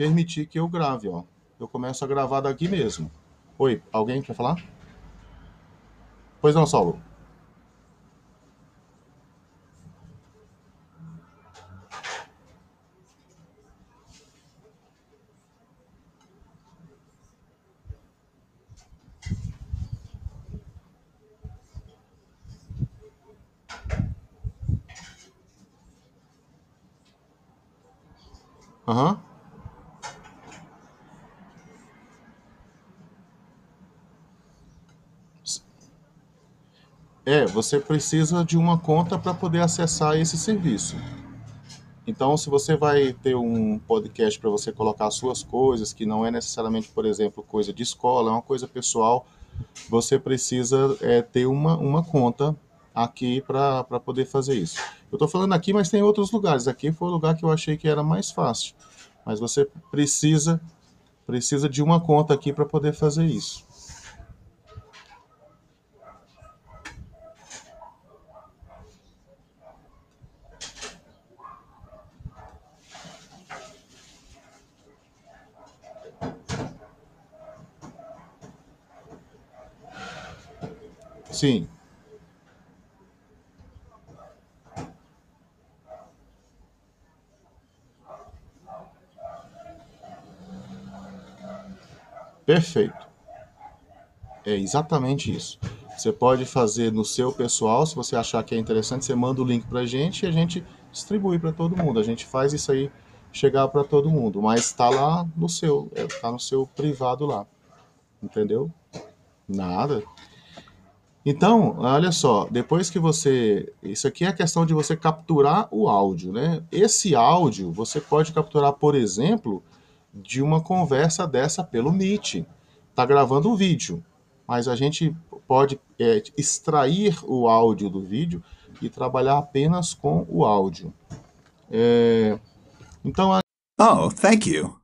permitir que eu grave, ó. Eu começo a gravar daqui mesmo. Oi, alguém quer falar? Pois não, Saulo. Aham. É, você precisa de uma conta para poder acessar esse serviço. Então, se você vai ter um podcast para você colocar suas coisas, que não é necessariamente, por exemplo, coisa de escola, é uma coisa pessoal, você precisa é, ter uma, uma conta aqui para poder fazer isso. Eu estou falando aqui, mas tem outros lugares. Aqui foi o lugar que eu achei que era mais fácil. Mas você precisa precisa de uma conta aqui para poder fazer isso. Sim. Perfeito. É exatamente isso. Você pode fazer no seu pessoal, se você achar que é interessante, você manda o link para a gente e a gente distribui para todo mundo. A gente faz isso aí chegar para todo mundo, mas está lá no seu, está no seu privado lá. Entendeu? Nada. Então, olha só, depois que você. Isso aqui é a questão de você capturar o áudio, né? Esse áudio você pode capturar, por exemplo, de uma conversa dessa pelo Meet. Está gravando um vídeo, mas a gente pode é, extrair o áudio do vídeo e trabalhar apenas com o áudio. É, então. A... Oh, thank you.